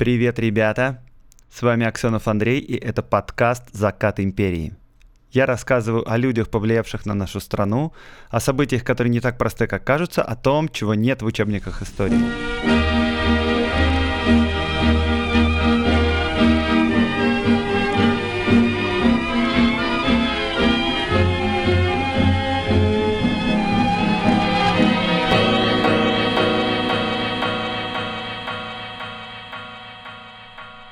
Привет, ребята! С вами Аксенов Андрей, и это подкаст «Закат империи». Я рассказываю о людях, повлиявших на нашу страну, о событиях, которые не так просты, как кажутся, о том, чего нет в учебниках истории.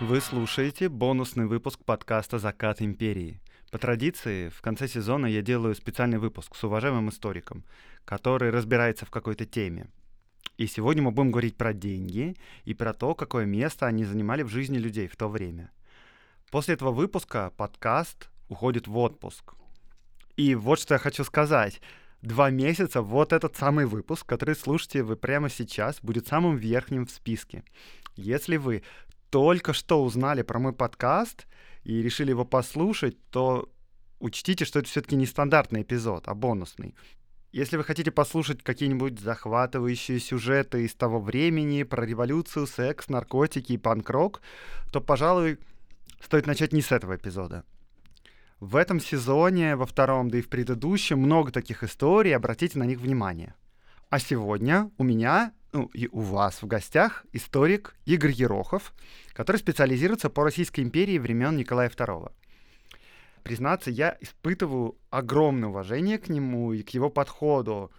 Вы слушаете бонусный выпуск подкаста «Закат империи». По традиции, в конце сезона я делаю специальный выпуск с уважаемым историком, который разбирается в какой-то теме. И сегодня мы будем говорить про деньги и про то, какое место они занимали в жизни людей в то время. После этого выпуска подкаст уходит в отпуск. И вот что я хочу сказать. Два месяца вот этот самый выпуск, который слушаете вы прямо сейчас, будет самым верхним в списке. Если вы только что узнали про мой подкаст и решили его послушать, то учтите, что это все-таки не стандартный эпизод, а бонусный. Если вы хотите послушать какие-нибудь захватывающие сюжеты из того времени про революцию, секс, наркотики и панк-рок, то, пожалуй, стоит начать не с этого эпизода. В этом сезоне, во втором, да и в предыдущем, много таких историй, обратите на них внимание. А сегодня у меня ну, и у вас в гостях историк Игорь Ерохов, который специализируется по Российской империи времен Николая II. Признаться, я испытываю огромное уважение к нему и к его подходу,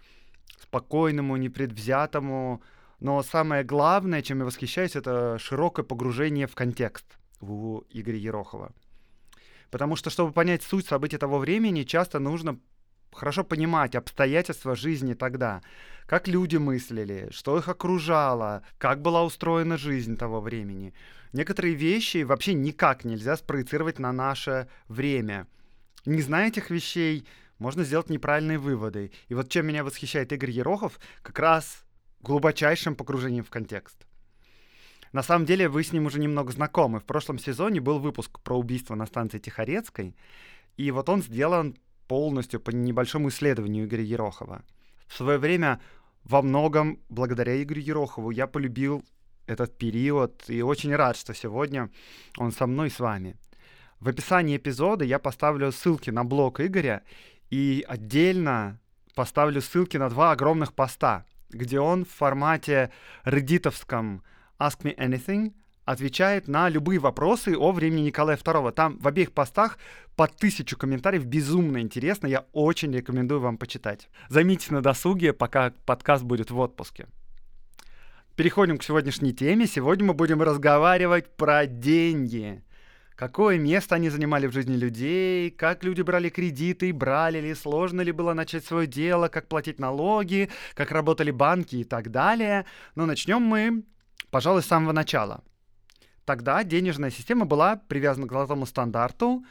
спокойному, непредвзятому, но самое главное, чем я восхищаюсь, это широкое погружение в контекст у Игоря Ерохова. Потому что, чтобы понять суть событий того времени, часто нужно хорошо понимать обстоятельства жизни тогда, как люди мыслили, что их окружало, как была устроена жизнь того времени. Некоторые вещи вообще никак нельзя спроецировать на наше время. Не зная этих вещей, можно сделать неправильные выводы. И вот чем меня восхищает Игорь Ерохов, как раз глубочайшим погружением в контекст. На самом деле вы с ним уже немного знакомы. В прошлом сезоне был выпуск про убийство на станции Тихорецкой, и вот он сделан полностью по небольшому исследованию Игоря Ерохова. В свое время во многом благодаря Игорю Ерохову я полюбил этот период и очень рад, что сегодня он со мной с вами. В описании эпизода я поставлю ссылки на блог Игоря и отдельно поставлю ссылки на два огромных поста, где он в формате реддитовском Ask Me Anything отвечает на любые вопросы о времени Николая II. Там в обеих постах по тысячу комментариев, безумно интересно, я очень рекомендую вам почитать. Займитесь на досуге, пока подкаст будет в отпуске. Переходим к сегодняшней теме. Сегодня мы будем разговаривать про деньги. Какое место они занимали в жизни людей, как люди брали кредиты, брали ли, сложно ли было начать свое дело, как платить налоги, как работали банки и так далее. Но начнем мы, пожалуй, с самого начала тогда денежная система была привязана к золотому стандарту.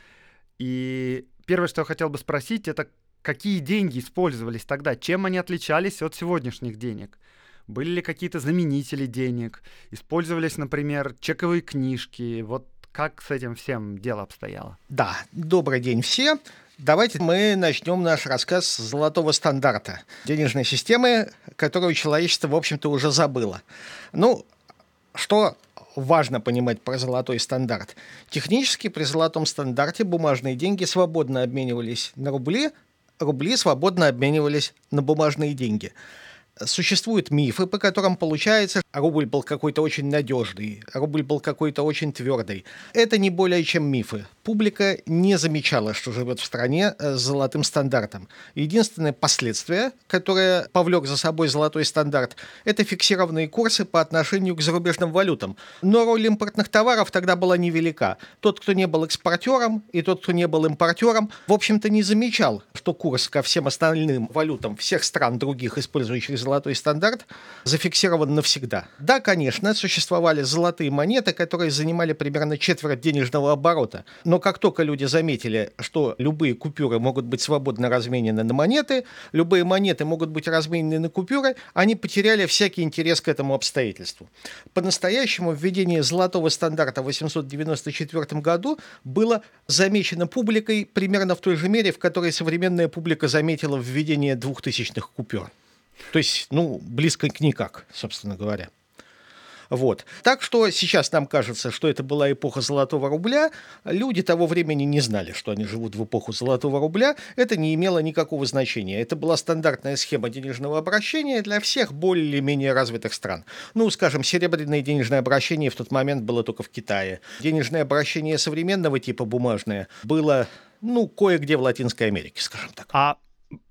И первое, что я хотел бы спросить, это какие деньги использовались тогда, чем они отличались от сегодняшних денег? Были ли какие-то заменители денег? Использовались, например, чековые книжки? Вот как с этим всем дело обстояло? Да, добрый день все. Давайте мы начнем наш рассказ с золотого стандарта, денежной системы, которую человечество, в общем-то, уже забыло. Ну, что важно понимать про золотой стандарт. Технически при золотом стандарте бумажные деньги свободно обменивались на рубли, рубли свободно обменивались на бумажные деньги существуют мифы, по которым получается, рубль был какой-то очень надежный, рубль был какой-то очень твердый. Это не более чем мифы. Публика не замечала, что живет в стране э, с золотым стандартом. Единственное последствие, которое повлек за собой золотой стандарт, это фиксированные курсы по отношению к зарубежным валютам. Но роль импортных товаров тогда была невелика. Тот, кто не был экспортером, и тот, кто не был импортером, в общем-то не замечал, что курс ко всем остальным валютам всех стран других, использующих золотой золотой стандарт зафиксирован навсегда. Да, конечно, существовали золотые монеты, которые занимали примерно четверть денежного оборота. Но как только люди заметили, что любые купюры могут быть свободно разменены на монеты, любые монеты могут быть разменены на купюры, они потеряли всякий интерес к этому обстоятельству. По-настоящему введение золотого стандарта в 894 году было замечено публикой примерно в той же мере, в которой современная публика заметила введение двухтысячных купюр. То есть, ну, близко к никак, собственно говоря. Вот. Так что сейчас нам кажется, что это была эпоха золотого рубля. Люди того времени не знали, что они живут в эпоху золотого рубля. Это не имело никакого значения. Это была стандартная схема денежного обращения для всех более-менее развитых стран. Ну, скажем, серебряное денежное обращение в тот момент было только в Китае. Денежное обращение современного типа бумажное было ну, кое-где в Латинской Америке, скажем так. А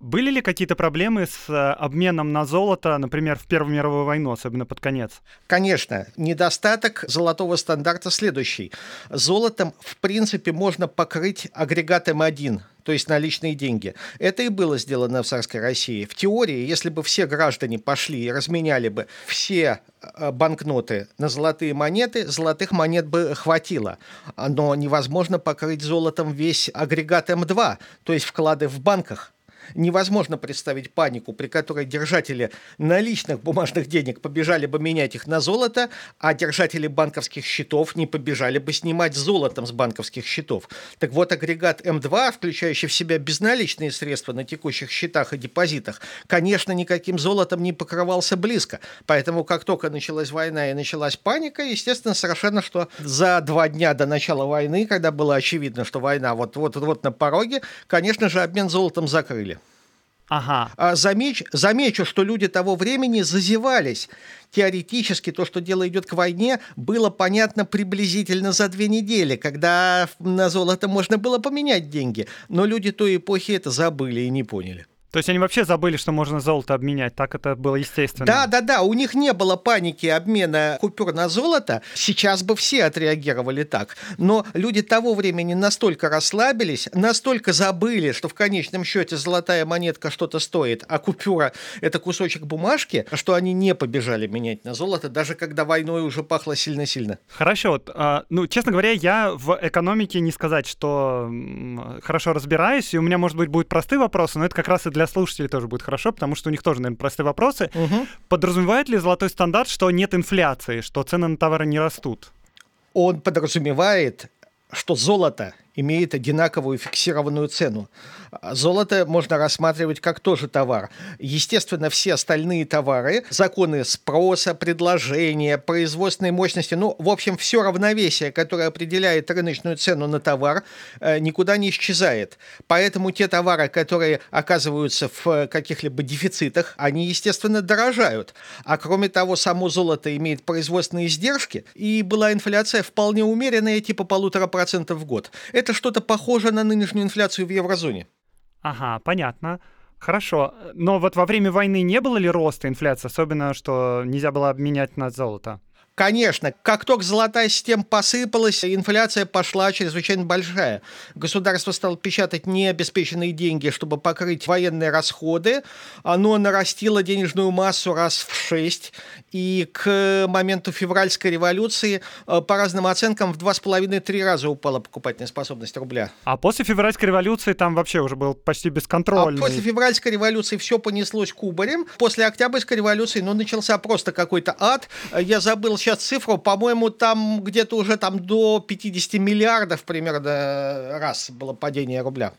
были ли какие-то проблемы с э, обменом на золото, например, в Первую мировую войну, особенно под конец? Конечно. Недостаток золотого стандарта следующий. Золотом, в принципе, можно покрыть агрегат М1, то есть наличные деньги. Это и было сделано в царской России. В теории, если бы все граждане пошли и разменяли бы все э, банкноты на золотые монеты, золотых монет бы хватило. Но невозможно покрыть золотом весь агрегат М2, то есть вклады в банках невозможно представить панику, при которой держатели наличных бумажных денег побежали бы менять их на золото, а держатели банковских счетов не побежали бы снимать золотом с банковских счетов. Так вот, агрегат М2, включающий в себя безналичные средства на текущих счетах и депозитах, конечно, никаким золотом не покрывался близко. Поэтому, как только началась война и началась паника, естественно, совершенно, что за два дня до начала войны, когда было очевидно, что война вот-вот на пороге, конечно же, обмен золотом закрыли. Ага. А замеч, замечу, что люди того времени зазевались. Теоретически то, что дело идет к войне, было понятно приблизительно за две недели, когда на золото можно было поменять деньги. Но люди той эпохи это забыли и не поняли. То есть они вообще забыли, что можно золото обменять, так это было естественно. Да, да, да, у них не было паники обмена купюр на золото, сейчас бы все отреагировали так. Но люди того времени настолько расслабились, настолько забыли, что в конечном счете золотая монетка что-то стоит, а купюра это кусочек бумажки, что они не побежали менять на золото, даже когда войной уже пахло сильно-сильно. Хорошо, вот, а, ну, честно говоря, я в экономике не сказать, что хорошо разбираюсь, и у меня, может быть, будут простые вопросы, но это как раз и для слушателей тоже будет хорошо, потому что у них тоже, наверное, простые вопросы. Угу. Подразумевает ли золотой стандарт, что нет инфляции, что цены на товары не растут? Он подразумевает, что золото имеет одинаковую фиксированную цену. Золото можно рассматривать как тоже товар. Естественно, все остальные товары, законы спроса, предложения, производственной мощности, ну, в общем, все равновесие, которое определяет рыночную цену на товар, э, никуда не исчезает. Поэтому те товары, которые оказываются в каких-либо дефицитах, они, естественно, дорожают. А кроме того, само золото имеет производственные издержки, и была инфляция вполне умеренная, типа полутора процентов в год. Это это что-то похоже на нынешнюю инфляцию в еврозоне. Ага, понятно. Хорошо. Но вот во время войны не было ли роста инфляции, особенно что нельзя было обменять на золото? Конечно, как только золотая система посыпалась, инфляция пошла чрезвычайно большая. Государство стало печатать необеспеченные деньги, чтобы покрыть военные расходы. Оно нарастило денежную массу раз в шесть. И к моменту февральской революции, э, по разным оценкам, в два с половиной-три раза упала покупательная способность рубля. А после февральской революции там вообще уже был почти бесконтрольный. А после февральской революции все понеслось кубарем. После октябрьской революции, ну, начался просто какой-то ад. Я забыл сейчас цифру, по-моему, там где-то уже там до 50 миллиардов примерно раз было падение рубля.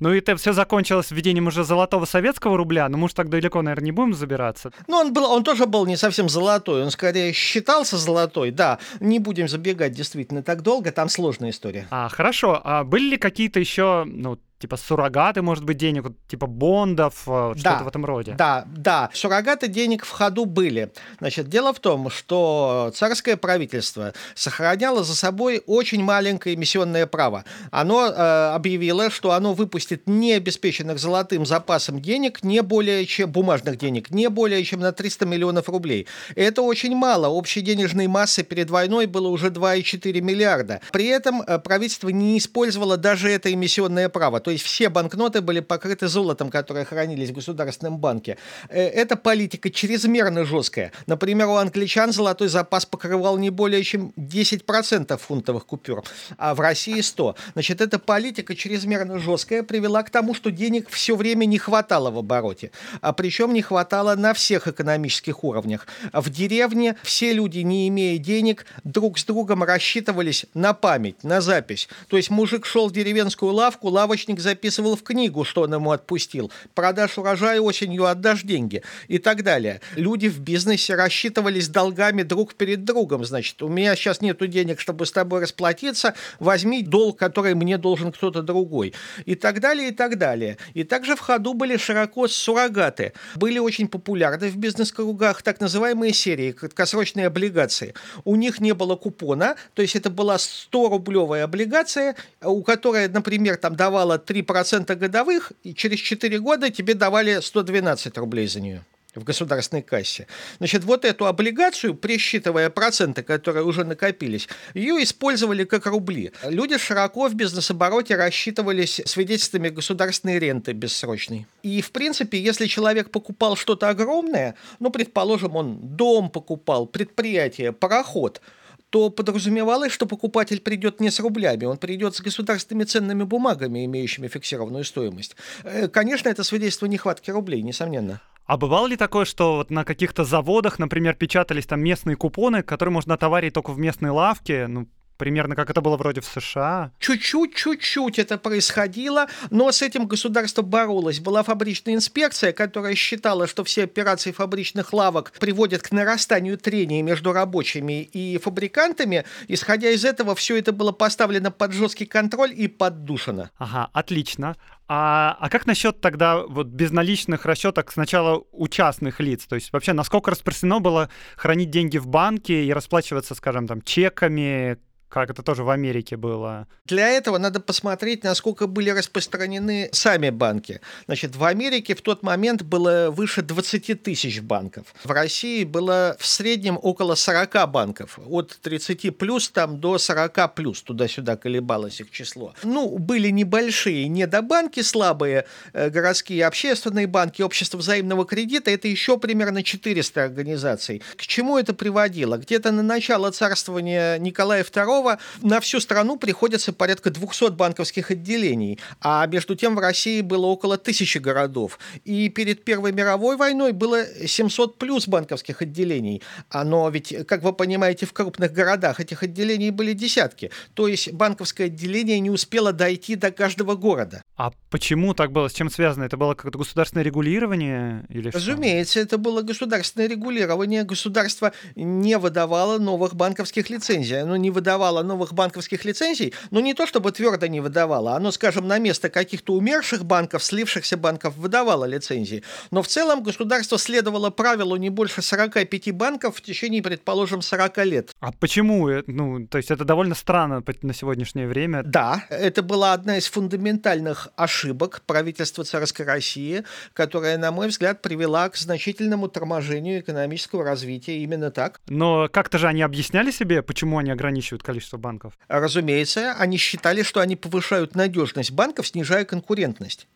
Ну и это все закончилось введением уже золотого советского рубля, но мы уж так далеко, наверное, не будем забираться. Ну, он, был, он тоже был не совсем золотой, он скорее считался золотой, да. Не будем забегать действительно так долго, там сложная история. А, хорошо. А были ли какие-то еще, ну, типа суррогаты, может быть, денег, типа бондов, э, что-то да, в этом роде. Да, да, суррогаты денег в ходу были. Значит, дело в том, что царское правительство сохраняло за собой очень маленькое эмиссионное право. Оно э, объявило, что оно выпустит необеспеченных золотым запасом денег не более чем бумажных денег, не более чем на 300 миллионов рублей. Это очень мало. Общей денежной массы перед войной было уже 2,4 миллиарда. При этом э, правительство не использовало даже это эмиссионное право. То есть все банкноты были покрыты золотом, которые хранились в Государственном банке. Э, эта политика чрезмерно жесткая. Например, у англичан золотой запас покрывал не более чем 10% фунтовых купюр, а в России 100. Значит, эта политика чрезмерно жесткая привела к тому, что денег все время не хватало в обороте. А причем не хватало на всех экономических уровнях. В деревне все люди, не имея денег, друг с другом рассчитывались на память, на запись. То есть мужик шел в деревенскую лавку, лавочник ипотечник записывал в книгу, что он ему отпустил. Продашь урожай осенью, отдашь деньги и так далее. Люди в бизнесе рассчитывались долгами друг перед другом. Значит, у меня сейчас нет денег, чтобы с тобой расплатиться, возьми долг, который мне должен кто-то другой. И так далее, и так далее. И также в ходу были широко суррогаты. Были очень популярны в бизнес-кругах так называемые серии, краткосрочные облигации. У них не было купона, то есть это была 100-рублевая облигация, у которой, например, там давала 3% годовых, и через 4 года тебе давали 112 рублей за нее в государственной кассе. Значит, вот эту облигацию, присчитывая проценты, которые уже накопились, ее использовали как рубли. Люди широко в бизнес-обороте рассчитывались свидетельствами государственной ренты бессрочной. И, в принципе, если человек покупал что-то огромное, ну, предположим, он дом покупал, предприятие, пароход – то подразумевалось, что покупатель придет не с рублями, он придет с государственными ценными бумагами, имеющими фиксированную стоимость. Э, конечно, это свидетельство нехватки рублей, несомненно. А бывало ли такое, что вот на каких-то заводах, например, печатались там местные купоны, которые можно отоварить только в местной лавке, ну, Примерно как это было вроде в США. Чуть-чуть, чуть-чуть это происходило, но с этим государство боролось. Была фабричная инспекция, которая считала, что все операции фабричных лавок приводят к нарастанию трения между рабочими и фабрикантами. Исходя из этого, все это было поставлено под жесткий контроль и поддушено. Ага, отлично. А, а как насчет тогда вот безналичных расчеток сначала у частных лиц? То есть вообще насколько распространено было хранить деньги в банке и расплачиваться, скажем, там чеками, как это тоже в Америке было. Для этого надо посмотреть, насколько были распространены сами банки. Значит, в Америке в тот момент было выше 20 тысяч банков. В России было в среднем около 40 банков. От 30 плюс там до 40 плюс. Туда-сюда колебалось их число. Ну, были небольшие недобанки, слабые э, городские общественные банки, общество взаимного кредита. Это еще примерно 400 организаций. К чему это приводило? Где-то на начало царствования Николая II Пескова на всю страну приходится порядка 200 банковских отделений, а между тем в России было около тысячи городов. И перед Первой мировой войной было 700 плюс банковских отделений. Но ведь, как вы понимаете, в крупных городах этих отделений были десятки. То есть банковское отделение не успело дойти до каждого города. А почему так было? С чем связано? Это было какое-то государственное регулирование? Или Разумеется, это было государственное регулирование. Государство не выдавало новых банковских лицензий. Оно не выдавало выдавало новых банковских лицензий, но не то чтобы твердо не выдавало, оно, скажем, на место каких-то умерших банков, слившихся банков выдавало лицензии. Но в целом государство следовало правилу не больше 45 банков в течение, предположим, 40 лет. А почему? Э, ну, то есть это довольно странно на сегодняшнее время. Да, это была одна из фундаментальных ошибок правительства царской России, которая, на мой взгляд, привела к значительному торможению экономического развития именно так. Но как-то же они объясняли себе, почему они ограничивают количество количество банков? Разумеется, они считали, что они повышают надежность банков, снижая конкурентность.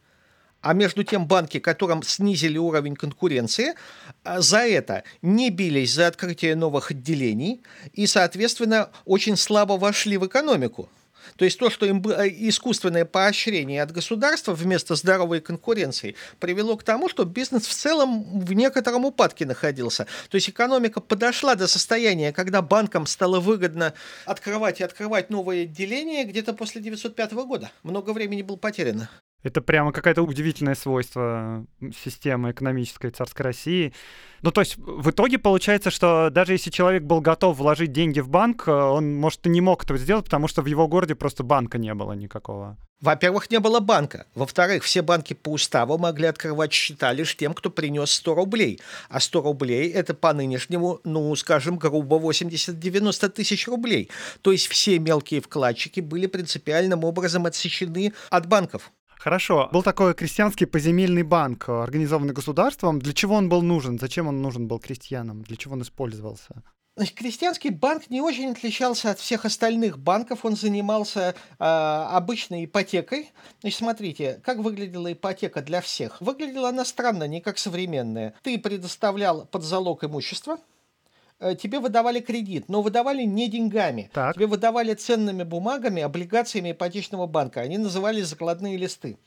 А между тем банки, которым снизили уровень конкуренции, а, за это не бились за открытие новых отделений и, соответственно, очень слабо вошли в экономику. То есть то, что им э, искусственное поощрение от государства вместо здоровой конкуренции, привело к тому, что бизнес в целом в некотором упадке находился. То есть экономика подошла до состояния, когда банкам стало выгодно открывать и открывать новые отделения где-то после 1905 года. Много времени было потеряно. Это прямо какое-то удивительное свойство системы экономической царской России. Ну, то есть в итоге получается, что даже если человек был готов вложить деньги в банк, э, он, может, и не мог этого сделать, потому что в его городе просто банка не было никакого. Во-первых, не было банка. Во-вторых, все банки по уставу могли открывать счета лишь тем, кто принес 100 рублей. А 100 рублей – это по нынешнему, ну, скажем, грубо 80-90 тысяч рублей. То есть все мелкие вкладчики были принципиальным образом отсечены от банков. Хорошо. Был такой крестьянский поземельный банк, организованный государством. Для чего он был нужен? Зачем он нужен был крестьянам? Для чего он использовался? Значит, крестьянский банк не очень отличался от всех остальных банков. Он занимался э, обычной ипотекой. Значит, смотрите, как выглядела ипотека для всех. Выглядела она странно, не как современная. Ты предоставлял под залог имущество, Э, тебе выдавали кредит, но выдавали не деньгами. Так. Тебе выдавали ценными бумагами, облигациями ипотечного банка. Они назывались закладные листы.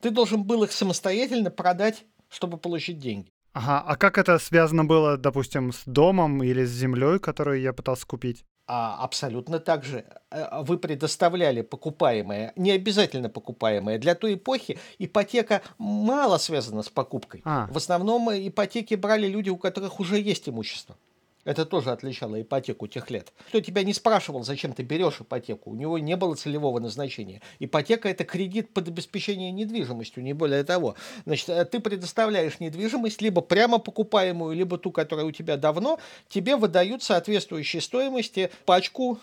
Ты должен был их самостоятельно продать, чтобы получить деньги. Ага, а как это связано было, допустим, с домом или с землей, которую я пытался купить? А абсолютно так же. Э, вы предоставляли покупаемое, не обязательно покупаемое. Для той эпохи ипотека мало связана с покупкой. А. В основном ипотеки брали люди, у которых уже есть имущество. Это тоже отличало ипотеку тех лет. Кто тебя не спрашивал, зачем ты берешь ипотеку? У него не было целевого назначения. Ипотека – это кредит под обеспечение недвижимостью, не более того. Значит, э, ты предоставляешь недвижимость, либо прямо покупаемую, либо ту, которая у тебя давно, тебе выдают соответствующей стоимости пачку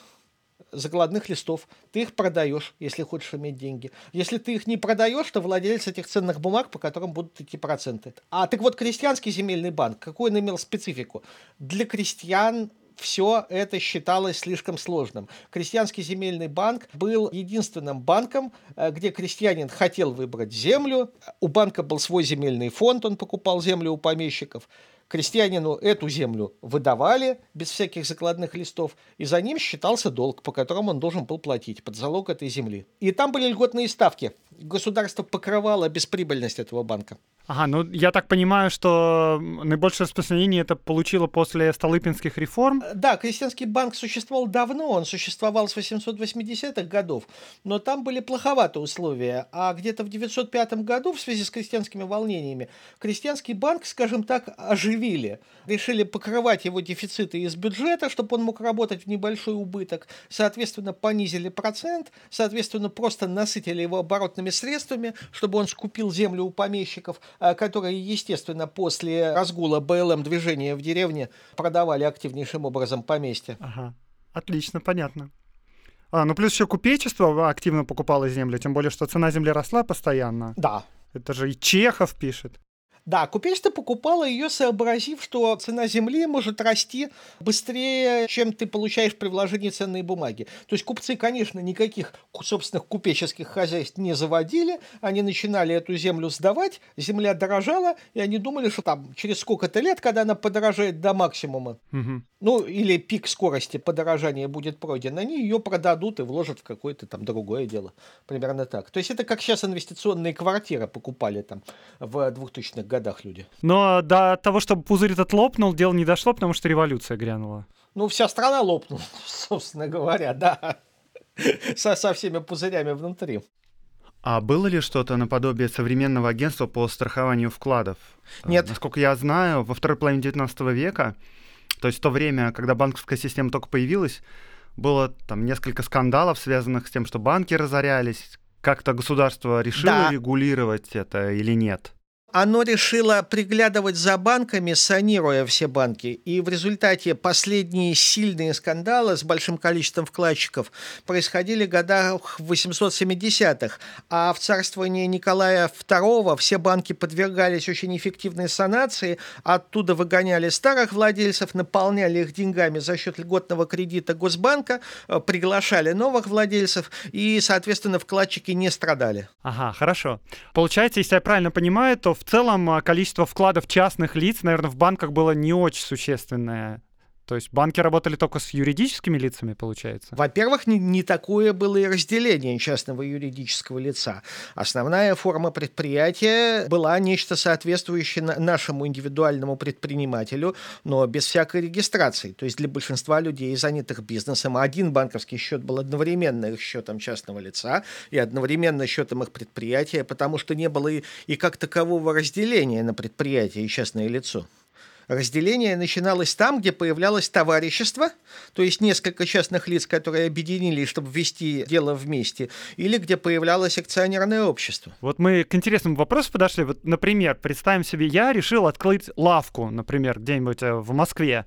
закладных листов. Ты их продаешь, если хочешь иметь деньги. Если ты их не продаешь, то владелец этих ценных бумаг, по которым будут идти проценты. А так вот, крестьянский земельный банк, какой он имел специфику? Для крестьян все это считалось слишком сложным. Крестьянский земельный банк был единственным банком, э, где крестьянин хотел выбрать землю. У банка был свой земельный фонд, он покупал землю у помещиков крестьянину эту землю выдавали без всяких закладных листов, и за ним считался долг, по которому он должен был платить под залог этой земли. И там были льготные ставки. Государство покрывало бесприбыльность этого банка. Ага, ну я так понимаю, что наибольшее распространение это получило после Столыпинских реформ? Да, крестьянский банк существовал давно, он существовал с 880-х годов, но там были плоховатые условия, а где-то в 905 году в связи с крестьянскими волнениями крестьянский банк, скажем так, оживили. Решили покрывать его дефициты из бюджета, чтобы он мог работать в небольшой убыток, соответственно, понизили процент, соответственно, просто насытили его оборотными средствами, чтобы он скупил землю у помещиков, Э, которые, естественно, после разгула БЛМ движения в деревне продавали активнейшим образом поместье. Ага, отлично, понятно. А, ну плюс еще купечество активно покупало землю, тем более, что цена земли росла постоянно. Да. Это же и Чехов пишет. Да, купечество покупало ее, сообразив, что цена земли может расти быстрее, чем ты получаешь при вложении ценной бумаги. То есть купцы, конечно, никаких собственных купеческих хозяйств не заводили, они начинали эту землю сдавать, земля дорожала, и они думали, что там через сколько-то лет, когда она подорожает до максимума, угу. ну или пик скорости подорожания будет пройден, они ее продадут и вложат в какое-то там другое дело. Примерно так. То есть это как сейчас инвестиционные квартиры покупали там в 2000-х годах люди. Но до того, чтобы пузырь этот лопнул, дело не дошло, потому что революция грянула. Ну, вся страна лопнула, собственно говоря, да. Со, со всеми пузырями внутри. А было ли что-то наподобие современного агентства по страхованию вкладов? Нет. Насколько я знаю, во второй половине XIX века, то есть в то время, когда банковская система только появилась, было там несколько скандалов, связанных с тем, что банки разорялись. Как-то государство решило да. регулировать это или нет? Оно решило приглядывать за банками, санируя все банки. И в результате последние сильные скандалы с большим количеством вкладчиков происходили в годах 870-х. А в царствовании Николая II все банки подвергались очень эффективной санации. Оттуда выгоняли старых владельцев, наполняли их деньгами за счет льготного кредита Госбанка, э, приглашали новых владельцев, и, соответственно, вкладчики не страдали. Ага, хорошо. Получается, если я правильно понимаю, то в в целом а, количество вкладов частных лиц, наверное, в банках было не очень существенное. То есть банки работали только с юридическими лицами, получается? Во-первых, не, не такое было и разделение частного юридического лица. Основная форма предприятия была нечто соответствующее нашему индивидуальному предпринимателю, но без всякой регистрации. То есть для большинства людей, занятых бизнесом, один банковский счет был одновременно их счетом частного лица и одновременно счетом их предприятия, потому что не было и, и как такового разделения на предприятие и частное лицо. Разделение начиналось там, где появлялось товарищество, то есть несколько частных лиц, которые объединились, чтобы вести дело вместе, или где появлялось акционерное общество. Вот мы к интересному вопросу подошли. Вот, например, представим себе, я решил открыть лавку, например, где-нибудь э, в Москве.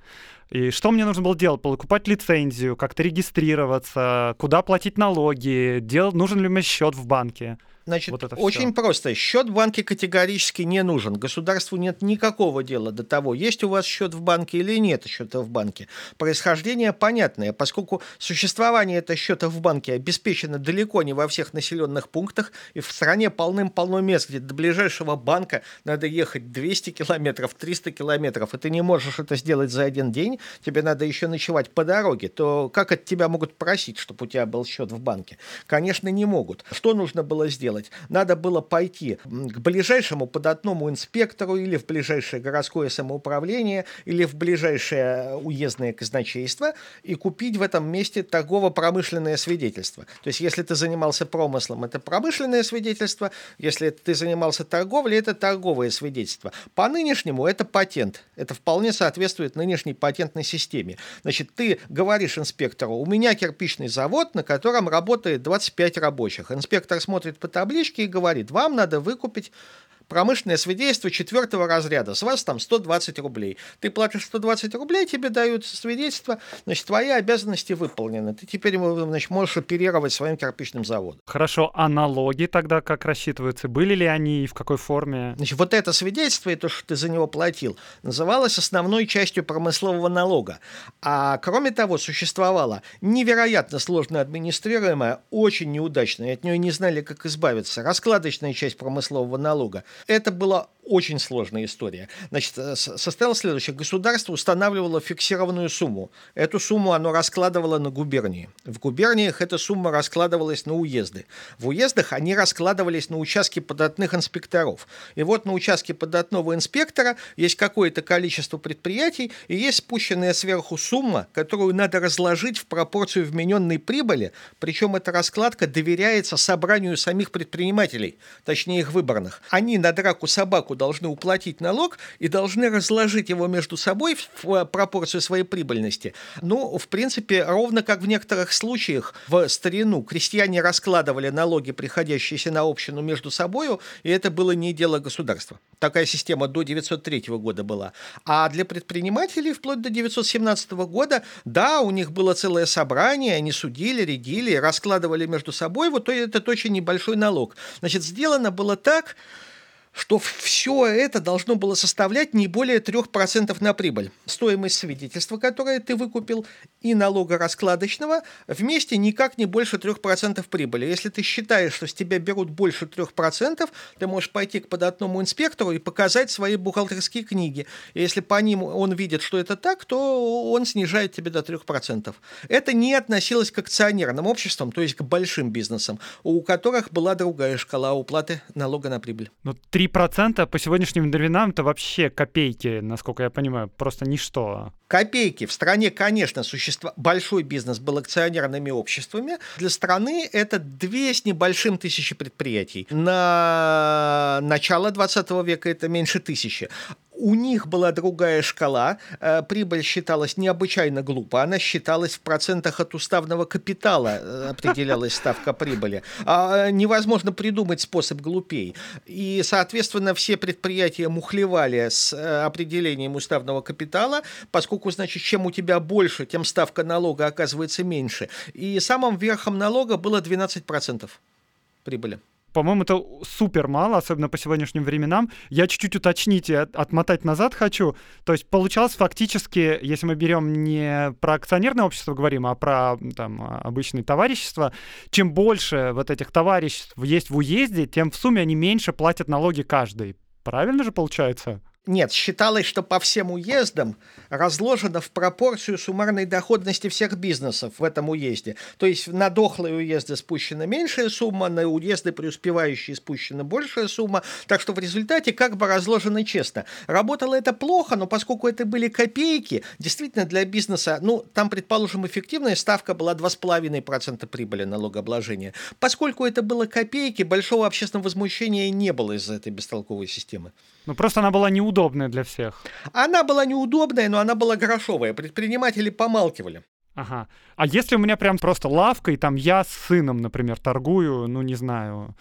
И что мне нужно было делать? Покупать лицензию, как-то регистрироваться, куда платить налоги, дел... нужен ли мне счет в банке? Значит, вот очень все. просто. Счет в банке категорически не нужен. Государству нет никакого дела до того, есть у вас счет в банке или нет счета в банке. Происхождение понятное, поскольку существование этого счета в банке обеспечено далеко не во всех населенных пунктах, и в стране полным-полно мест, где до ближайшего банка надо ехать 200 километров, 300 километров, и ты не можешь это сделать за один день, день, тебе надо еще ночевать по дороге, то как от тебя могут просить, чтобы у тебя был счет в банке? Конечно, не могут. Что нужно было сделать? Надо было пойти к ближайшему податному инспектору или в ближайшее городское самоуправление или в ближайшее уездное казначейство и купить в этом месте торгово-промышленное свидетельство. То есть, если ты занимался промыслом, это промышленное свидетельство, если ты занимался торговлей, это торговое свидетельство. По нынешнему это патент. Это вполне соответствует нынешней патентной системе. Значит, ты говоришь инспектору, у меня кирпичный завод, на котором работает 25 рабочих. Инспектор смотрит по табличке и говорит, вам надо выкупить промышленное свидетельство четвертого разряда, с вас там 120 рублей. Ты платишь 120 рублей, тебе дают свидетельство, значит, твои обязанности выполнены. Ты теперь значит, можешь оперировать своим кирпичным заводом. Хорошо, а налоги тогда как рассчитываются? Были ли они и в какой форме? Значит, вот это свидетельство, и то, что ты за него платил, называлось основной частью промыслового налога. А кроме того, существовала невероятно сложно администрируемая, очень неудачная, от нее не знали, как избавиться, раскладочная часть промыслового налога. Это было очень сложная история. Значит, э, состоялось следующее. Государство устанавливало фиксированную сумму. Эту сумму оно раскладывало на губернии. В губерниях эта сумма раскладывалась на уезды. В уездах они раскладывались на участки податных инспекторов. И вот на участке податного инспектора есть какое-то количество предприятий и есть спущенная сверху сумма, которую надо разложить в пропорцию вмененной прибыли, причем эта раскладка доверяется собранию самих предпринимателей, точнее их выборных. Они на драку собаку должны уплатить налог и должны разложить его между собой в пропорцию своей прибыльности. Ну, в принципе, ровно как в некоторых случаях в старину крестьяне раскладывали налоги, приходящиеся на общину между собой, и это было не дело государства. Такая система до 903 года была. А для предпринимателей вплоть до 917 года, да, у них было целое собрание, они судили, рядили, раскладывали между собой вот этот очень небольшой налог. Значит, сделано было так, что все это должно было составлять не более 3% на прибыль. Стоимость свидетельства, которое ты выкупил, и налога раскладочного вместе никак не больше 3% прибыли. Если ты считаешь, что с тебя берут больше 3%, ты можешь пойти к податному инспектору и показать свои бухгалтерские книги. И если по ним он видит, что это так, то он снижает тебе до 3%. Это не относилось к акционерным обществам, то есть к большим бизнесам, у которых была другая шкала уплаты налога на прибыль. Но 3 3% по сегодняшним временам это вообще копейки, насколько я понимаю, просто ничто. Копейки. В стране, конечно, существо... большой бизнес был акционерными обществами. Для страны это две с небольшим тысячи предприятий. На начало 20 века это меньше тысячи у них была другая шкала, э, прибыль считалась необычайно глупо, она считалась в процентах от уставного капитала, э, определялась ставка прибыли. А невозможно придумать способ глупей. И, соответственно, все предприятия мухлевали с э, определением уставного капитала, поскольку, значит, чем у тебя больше, тем ставка налога оказывается меньше. И самым верхом налога было 12% прибыли по-моему, это супер мало, особенно по сегодняшним временам. Я чуть-чуть уточнить и отмотать назад хочу. То есть получалось фактически, если мы берем не про акционерное общество говорим, а про там, обычные товарищества, чем больше вот этих товариществ есть в уезде, тем в сумме они меньше платят налоги каждый. Правильно же получается? Нет, считалось, что по всем уездам разложено в пропорцию суммарной доходности всех бизнесов в этом уезде. То есть на дохлые уезды спущена меньшая сумма, на уезды преуспевающие спущена большая сумма. Так что в результате как бы разложено честно. Работало это плохо, но поскольку это были копейки, действительно для бизнеса, ну, там, предположим, эффективная ставка была 2,5% прибыли налогообложения. Поскольку это было копейки, большого общественного возмущения не было из-за этой бестолковой системы. Ну, просто она была неудобная для всех. Она была неудобная, но она была грошовая. Предприниматели помалкивали. Ага. А если у меня прям просто лавка, и там я с сыном, например, торгую, ну, не знаю,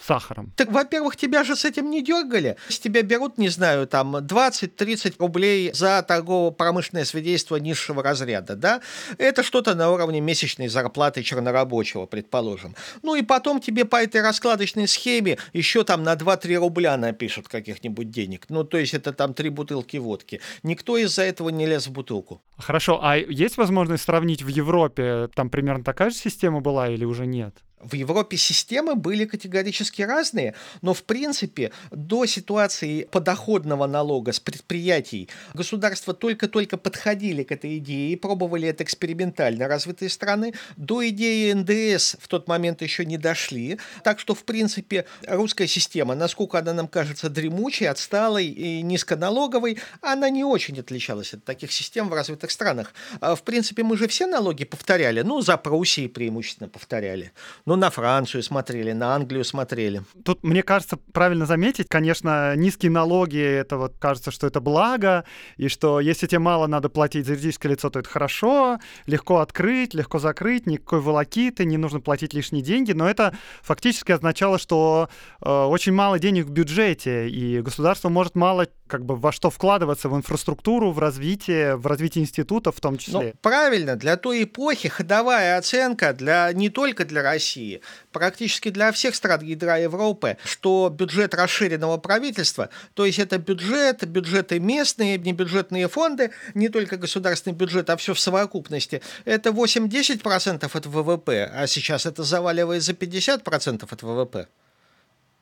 сахаром. Так, во-первых, тебя же с этим не дергали. С тебя берут, не знаю, там 20-30 рублей за торгово-промышленное свидетельство низшего разряда, да? Это что-то на уровне месячной зарплаты чернорабочего, предположим. Ну и потом тебе по этой раскладочной схеме еще там на 2-3 рубля напишут каких-нибудь денег. Ну, то есть это там три бутылки водки. Никто из-за этого не лез в бутылку. Хорошо, а есть возможность сравнить в Европе? Там примерно такая же система была или уже нет? В Европе системы были категорически разные, но в принципе до ситуации подоходного налога с предприятий государства только-только подходили к этой идее и пробовали это экспериментально развитые страны. До идеи НДС в тот момент еще не дошли. Так что в принципе русская система, насколько она нам кажется дремучей, отсталой и низконалоговой, она не очень отличалась от таких систем в развитых странах. А, в принципе мы же все налоги повторяли, ну за Пруссией преимущественно повторяли. Ну, на Францию смотрели, на Англию смотрели. Тут, мне кажется, правильно заметить, конечно, низкие налоги, это вот кажется, что это благо, и что если тебе мало надо платить за юридическое лицо, то это хорошо, легко открыть, легко закрыть, никакой волокиты, не нужно платить лишние деньги, но это фактически означало, что э, очень мало денег в бюджете, и государство может мало как бы во что вкладываться, в инфраструктуру, в развитие, в развитие институтов в том числе. Ну, правильно, для той эпохи ходовая оценка для, не только для России, России, практически для всех стран ядра Европы, что бюджет расширенного правительства, то есть это бюджет, бюджеты местные, не бюджетные фонды, не только государственный бюджет, а все в совокупности, это 8-10% от ВВП, а сейчас это заваливает за 50% от ВВП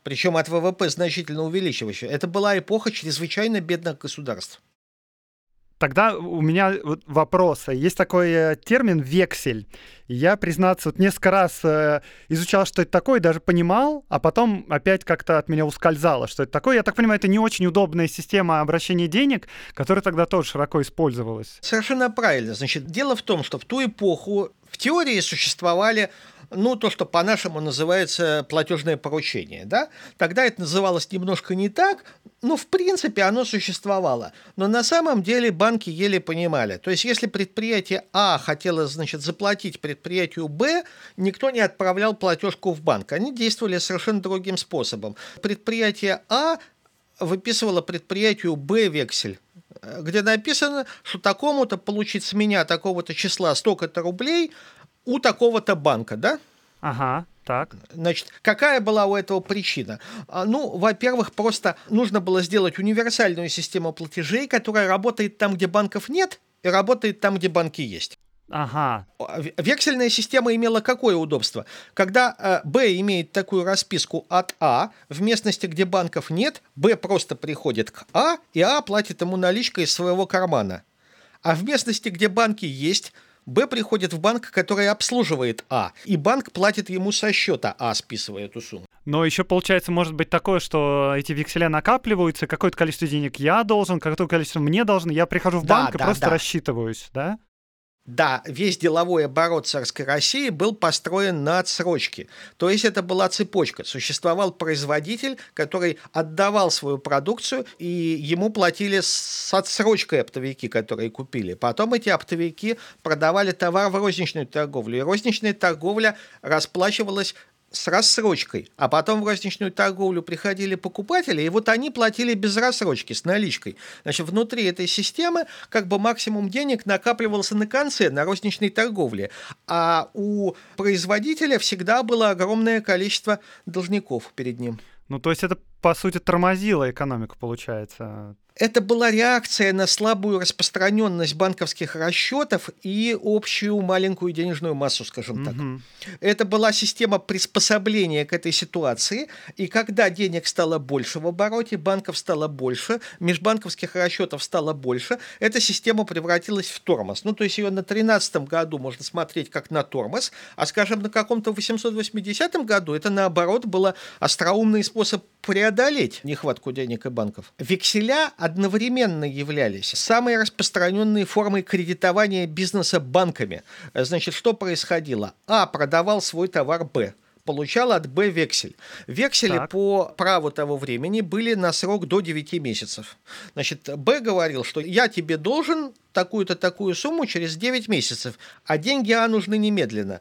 причем от ВВП значительно увеличивающая. Это была эпоха чрезвычайно бедных государств. Тогда у меня вопрос. Есть такой э, термин «вексель». Я, признаться, вот несколько раз э, изучал, что это такое, даже понимал, а потом опять как-то от меня ускользало, что это такое. Я так понимаю, это не очень удобная система обращения денег, которая тогда тоже широко использовалась. Совершенно правильно. Значит, дело в том, что в ту эпоху в теории существовали ну, то, что по-нашему называется платежное поручение, да? Тогда это называлось немножко не так, но в принципе оно существовало. Но на самом деле банки еле понимали. То есть, если предприятие А хотело, значит, заплатить предприятию Б, никто не отправлял платежку в банк. Они действовали совершенно другим способом. Предприятие А выписывало предприятию Б вексель где написано, что такому-то получить с меня такого-то числа столько-то рублей – у такого-то банка, да? Ага, так. Значит, какая была у этого причина? А, ну, во-первых, просто нужно было сделать универсальную систему платежей, которая работает там, где банков нет, и работает там, где банки есть. Ага. Вексельная система имела какое удобство? Когда э, Б имеет такую расписку от А, в местности, где банков нет, Б просто приходит к А, и А платит ему наличкой из своего кармана. А в местности, где банки есть, Б приходит в банк, который обслуживает А, и банк платит ему со счета А, списывая эту сумму. Но еще получается, может быть такое, что эти векселя накапливаются, какое-то количество денег я должен, какое-то количество мне должен, я прихожу в банк да, и просто да. рассчитываюсь, да? Да, весь деловой оборот царской России был построен на отсрочке. То есть это была цепочка. Существовал производитель, который отдавал свою продукцию, и ему платили с отсрочкой оптовики, которые купили. Потом эти оптовики продавали товар в розничную торговлю. И розничная торговля расплачивалась с рассрочкой, а потом в розничную торговлю приходили покупатели, и вот они платили без рассрочки, с наличкой. Значит, внутри этой системы как бы максимум денег накапливался на конце, на розничной торговле, а у производителя всегда было огромное количество должников перед ним. Ну, то есть это, по сути, тормозило экономику, получается. Это была реакция на слабую распространенность банковских расчетов и общую маленькую денежную массу, скажем mm-hmm. так. Это была система приспособления к этой ситуации, и когда денег стало больше в обороте, банков стало больше, межбанковских расчетов стало больше, эта система превратилась в тормоз. Ну, то есть ее на 2013 году можно смотреть как на тормоз, а, скажем, на каком-то 880 году это, наоборот, было остроумный способ преодолеть нехватку денег и банков. Векселя одновременно являлись самой распространенной формой кредитования бизнеса банками. Значит, что происходило? А продавал свой товар Б получал от Б вексель. Вексели так. по праву того времени были на срок до 9 месяцев. Значит, Б говорил, что я тебе должен такую-то такую сумму через 9 месяцев, а деньги А нужны немедленно.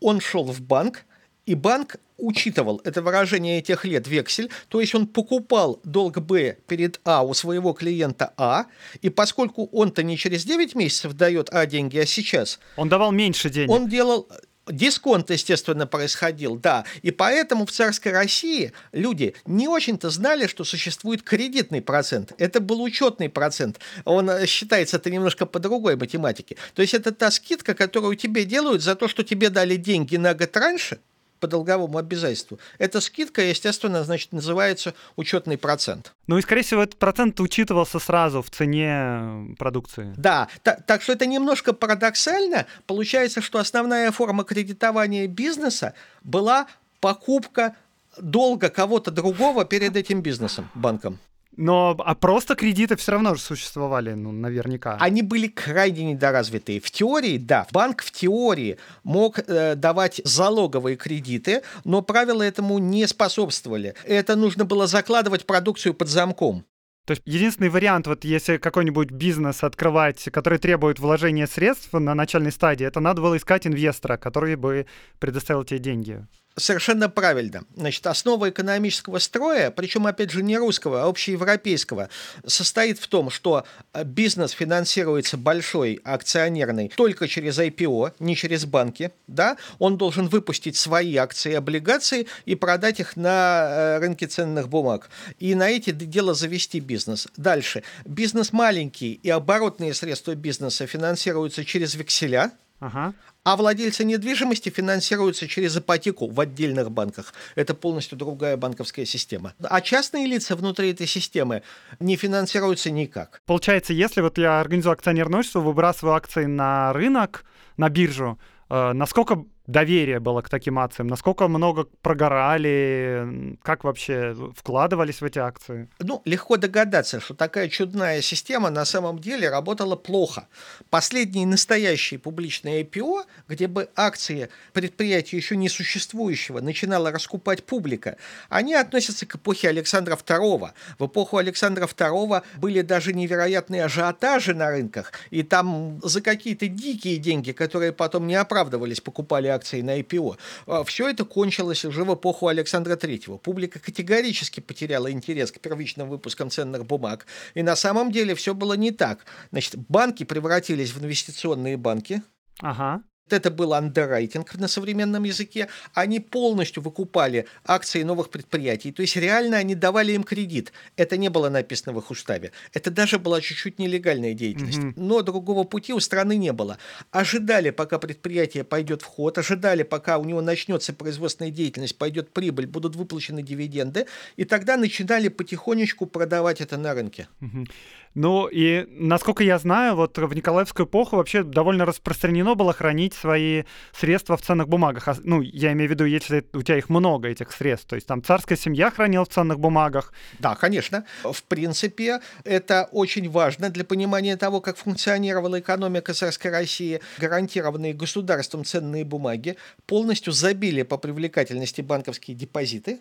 Он шел в банк, и банк учитывал это выражение тех лет вексель, то есть он покупал долг Б перед А у своего клиента А, и поскольку он-то не через 9 месяцев дает А деньги, а сейчас... Он давал меньше денег. Он делал Дисконт, естественно, происходил, да. И поэтому в царской России люди не очень-то знали, что существует кредитный процент. Это был учетный процент. Он э, считается это немножко по другой математике. То есть это та скидка, которую тебе делают за то, что тебе дали деньги на год раньше – по долговому обязательству. Эта скидка, естественно, значит, называется учетный процент. Ну и, скорее всего, этот процент учитывался сразу в цене продукции. Да, так, так что это немножко парадоксально. Получается, что основная форма кредитования бизнеса была покупка долга кого-то другого перед этим бизнесом, банком. Но а просто кредиты все равно же существовали, ну, наверняка. Они были крайне недоразвитые. В теории, да, банк в теории мог э, давать залоговые кредиты, но правила этому не способствовали. Это нужно было закладывать продукцию под замком. То есть единственный вариант, вот если какой-нибудь бизнес открывать, который требует вложения средств на начальной стадии, это надо было искать инвестора, который бы предоставил тебе деньги. Совершенно правильно. Значит, основа экономического строя, причем, опять же, не русского, а общеевропейского, состоит в том, что э, бизнес финансируется большой акционерный только через IPO, не через банки. Да? Он должен выпустить свои акции и облигации и продать их на э, рынке ценных бумаг. И на эти дело завести бизнес. Дальше. Бизнес маленький и оборотные средства бизнеса финансируются через векселя, Ага. А владельцы недвижимости финансируются через ипотеку в отдельных банках. Это полностью другая банковская система. А частные лица внутри этой системы не финансируются никак. Получается, если вот я организую акционерное общество, выбрасываю акции на рынок, на биржу, э, насколько доверие было к таким акциям? Насколько много прогорали? Как вообще вкладывались в эти акции? Ну, легко догадаться, что такая чудная система на самом деле работала плохо. Последние настоящие публичные IPO, где бы акции предприятия еще не существующего начинала раскупать публика, они относятся к эпохе Александра II. В эпоху Александра II были даже невероятные ажиотажи на рынках, и там за какие-то дикие деньги, которые потом не оправдывались, покупали акции акции на IPO. А, Все это кончилось уже в эпоху Александра III. Публика категорически потеряла интерес к первичным выпускам ценных бумаг. И на самом деле все было не так. Значит, банки превратились в инвестиционные банки. Ага это был андеррайтинг на современном языке, они полностью выкупали акции новых предприятий, то есть реально они давали им кредит. Это не было написано в их уставе. Это даже была чуть-чуть нелегальная деятельность. Mm-hmm. Но другого пути у страны не было. Ожидали, пока предприятие пойдет в ход, ожидали, пока у него начнется производственная деятельность, пойдет прибыль, будут выплачены дивиденды, и тогда начинали потихонечку продавать это на рынке. Mm-hmm. Ну и, насколько я знаю, вот в Николаевскую эпоху вообще довольно распространено было хранить свои средства в ценных бумагах. А, ну, я имею в виду, если у тебя их много, этих средств. То есть там царская семья хранила в ценных бумагах. Да, конечно. В принципе, это очень важно для понимания того, как функционировала экономика царской России. Гарантированные государством ценные бумаги полностью забили по привлекательности банковские депозиты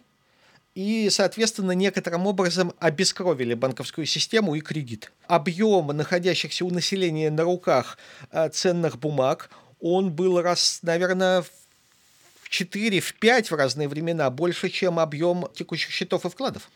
и, соответственно, некоторым образом обескровили банковскую систему и кредит. Объем находящихся у населения на руках э, ценных бумаг, он был раз, наверное, в 4, в 5 в разные времена больше, чем объем текущих счетов и вкладов.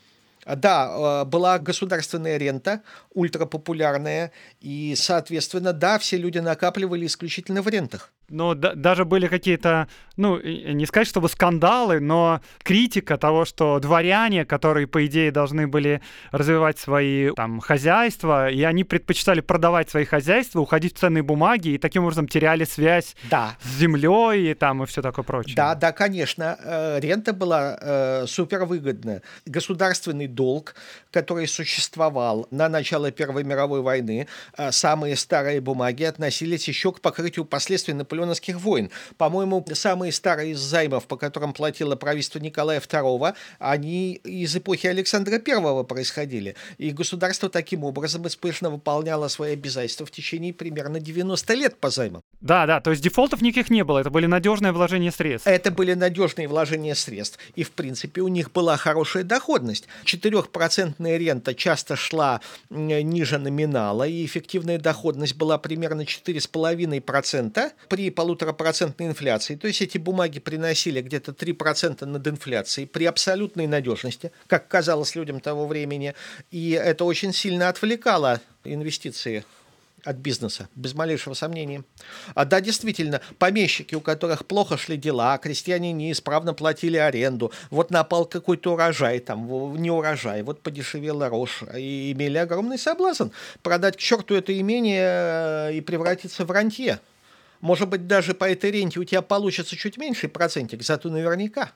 Да, э, была государственная рента, ультрапопулярная, и, соответственно, да, все люди накапливали исключительно в рентах. Но да, даже были какие-то, ну, не сказать, чтобы скандалы, но критика того, что дворяне, которые, по идее, должны были развивать свои там хозяйства, и они предпочитали продавать свои хозяйства, уходить в ценные бумаги, и таким образом теряли связь да. с землей и там и все такое прочее. Да, да, конечно. Э, рента была э, супервыгодна. Государственный долг, который существовал на начало Первой мировой войны, э, самые старые бумаги относились еще к покрытию последствий наполеоновских войн. По-моему, самые старые из займов, по которым платило правительство Николая II, они из эпохи Александра I происходили. И государство таким образом успешно выполняло свои обязательства в течение примерно 90 лет по займам. Да, да, то есть дефолтов никаких не было, это были надежные вложения средств. Это были надежные вложения средств. И, в принципе, у них была хорошая доходность. 4% рента часто шла ниже номинала, и эффективная доходность была примерно 4,5% при полуторапроцентной инфляции. То есть эти бумаги приносили где-то 3% над инфляцией при абсолютной надежности, как казалось людям того времени. И это очень сильно отвлекало инвестиции от бизнеса, без малейшего сомнения. А да, действительно, помещики, у которых плохо шли дела, крестьяне неисправно платили аренду, вот напал какой-то урожай, там, не урожай, вот подешевела рожь, и имели огромный соблазн продать к черту это имение э, и превратиться в рантье. Может быть, даже по этой ренте у тебя получится чуть меньший процентик, зато наверняка.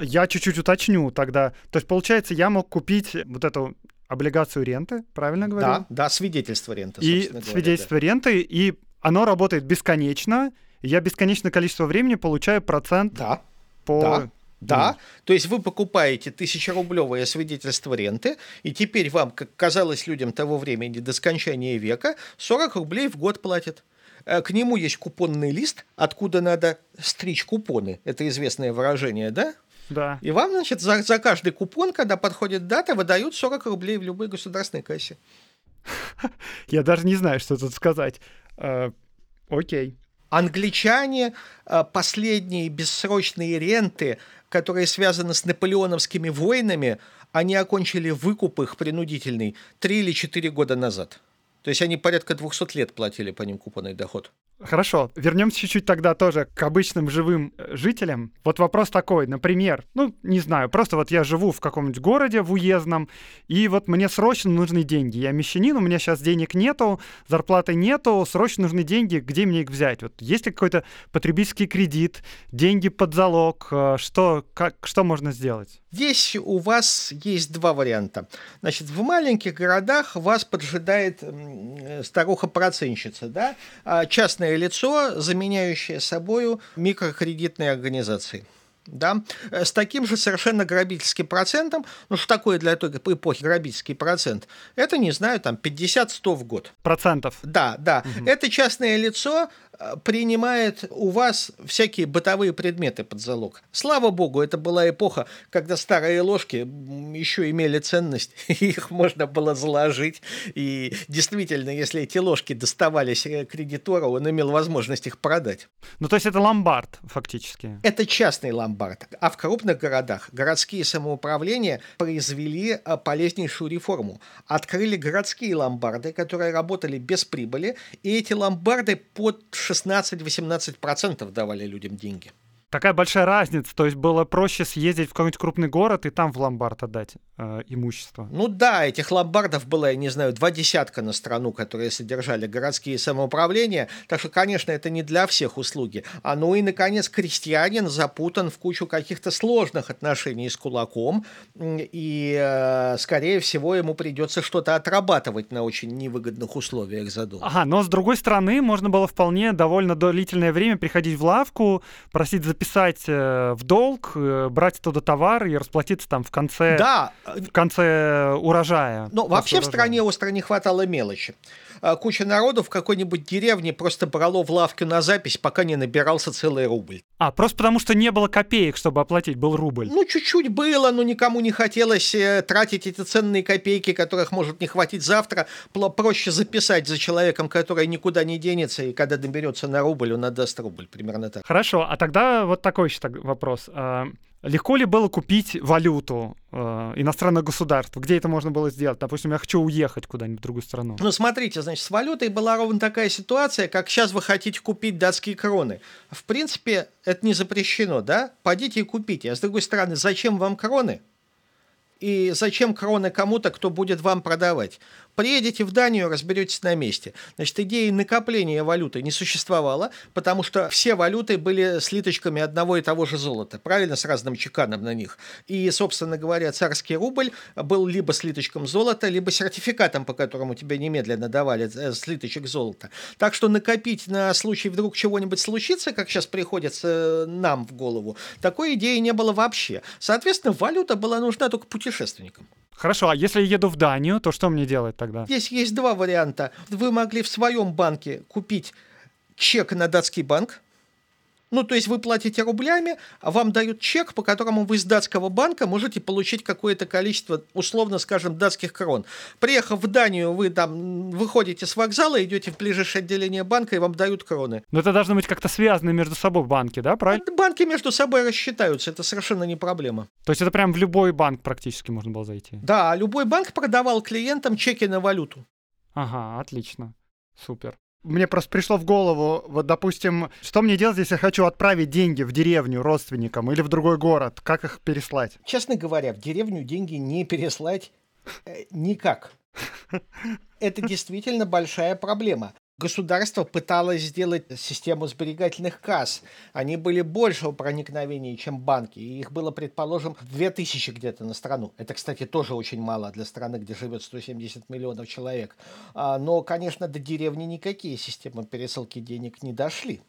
Я чуть-чуть уточню тогда. То есть, получается, я мог купить вот эту облигацию ренты, правильно говорю? Да, да, свидетельство ренты. И говоря, свидетельство да. ренты, и оно работает бесконечно. Я бесконечное количество времени получаю процент да, по да. Да, то есть вы покупаете тысячерублевое свидетельство ренты, и теперь вам, как казалось людям того времени до скончания века, 40 рублей в год платят. Э, к нему есть купонный лист, откуда надо стричь купоны. Это известное выражение, да? Да. И вам, значит, за, за каждый купон, когда подходит дата, выдают 40 рублей в любой государственной кассе. Я даже не знаю, что тут сказать. Э, окей. Англичане э, последние бессрочные ренты которые связаны с наполеоновскими войнами, они окончили выкуп их принудительный три или четыре года назад. То есть они порядка 200 лет платили по ним купонный доход. Хорошо, вернемся чуть-чуть тогда тоже к обычным живым э, жителям. Вот вопрос такой, например, ну, не знаю, просто вот я живу в каком-нибудь городе, в уездном, и вот мне срочно нужны деньги. Я мещанин, у меня сейчас денег нету, зарплаты нету, срочно нужны деньги, где мне их взять? Вот есть ли какой-то потребительский кредит, деньги под залог, э, что, как, что можно сделать? Здесь у вас есть два варианта. Значит, в маленьких городах вас поджидает старуха-проценщица, да, а частное лицо, заменяющее собою микрокредитные организации да, с таким же совершенно грабительским процентом, ну что такое для той эпохи грабительский процент? Это, не знаю, там 50-100 в год. Процентов? Да, да. Угу. Это частное лицо принимает у вас всякие бытовые предметы под залог. Слава богу, это была эпоха, когда старые ложки еще имели ценность, их можно было заложить. И действительно, если эти ложки доставались э, кредитору, он имел возможность их продать. Ну, то есть это ломбард, фактически. Это частный ломбард. А в крупных городах городские самоуправления произвели э, полезнейшую реформу. Открыли городские ломбарды, которые работали без прибыли, и эти ломбарды под 16-18% давали людям деньги такая большая разница. То есть было проще съездить в какой-нибудь крупный город и там в ломбард отдать э, имущество. Ну да, этих ломбардов было, я не знаю, два десятка на страну, которые содержали городские самоуправления. Так что, конечно, это не для всех услуги. А ну и, наконец, крестьянин запутан в кучу каких-то сложных отношений с кулаком. И, э, скорее всего, ему придется что-то отрабатывать на очень невыгодных условиях за долг. Ага, но с другой стороны, можно было вполне довольно длительное время приходить в лавку, просить за записать э, в долг, э, брать оттуда товар и расплатиться там в конце, да. в конце урожая. Но вообще урожая. в стране остро не хватало мелочи. А, куча народу в какой-нибудь деревне просто брало в лавке на запись, пока не набирался целый рубль. А, просто потому что не было копеек, чтобы оплатить, был рубль. Ну, чуть-чуть было, но никому не хотелось э, тратить эти ценные копейки, которых может не хватить завтра. Проще записать за человеком, который никуда не денется, и когда наберется на рубль, он отдаст рубль. Примерно так. Хорошо, а тогда вот такой еще вопрос. Легко ли было купить валюту э, иностранного государства? Где это можно было сделать? Допустим, я хочу уехать куда-нибудь в другую страну. Ну, смотрите, значит, с валютой была ровно такая ситуация, как сейчас вы хотите купить датские кроны. В принципе, это не запрещено, да? Пойдите и купите. А с другой стороны, зачем вам кроны? И зачем кроны кому-то, кто будет вам продавать? Приедете в Данию, разберетесь на месте. Значит, идеи накопления валюты не существовало, потому что все валюты были слиточками одного и того же золота, правильно, с разным чеканом на них. И, собственно говоря, царский рубль был либо слиточком золота, либо сертификатом, по которому тебе немедленно давали э, слиточек золота. Так что накопить на случай вдруг чего-нибудь случится, как сейчас приходится э, нам в голову, такой идеи не было вообще. Соответственно, валюта была нужна только путешественникам. Хорошо, а если еду в Данию, то что мне делать тогда? Здесь есть два варианта. Вы могли в своем банке купить чек на датский банк, ну, то есть вы платите рублями, а вам дают чек, по которому вы из датского банка можете получить какое-то количество, условно скажем, датских крон. Приехав в Данию, вы там выходите с вокзала, идете в ближайшее отделение банка, и вам дают кроны. Но это должно быть как-то связано между собой банки, да, правильно? Банки между собой рассчитаются, это совершенно не проблема. То есть это прям в любой банк практически можно было зайти? Да, любой банк продавал клиентам чеки на валюту. Ага, отлично. Супер. Мне просто пришло в голову, вот, допустим, что мне делать, если я хочу отправить деньги в деревню родственникам или в другой город? Как их переслать? Честно говоря, в деревню деньги не переслать э, никак. Это действительно большая проблема. Государство пыталось сделать систему сберегательных касс. Они были большего проникновения, чем банки. И их было, предположим, 2000 где-то на страну. Это, кстати, тоже очень мало для страны, где живет 170 миллионов человек. А, но, конечно, до деревни никакие системы пересылки денег не дошли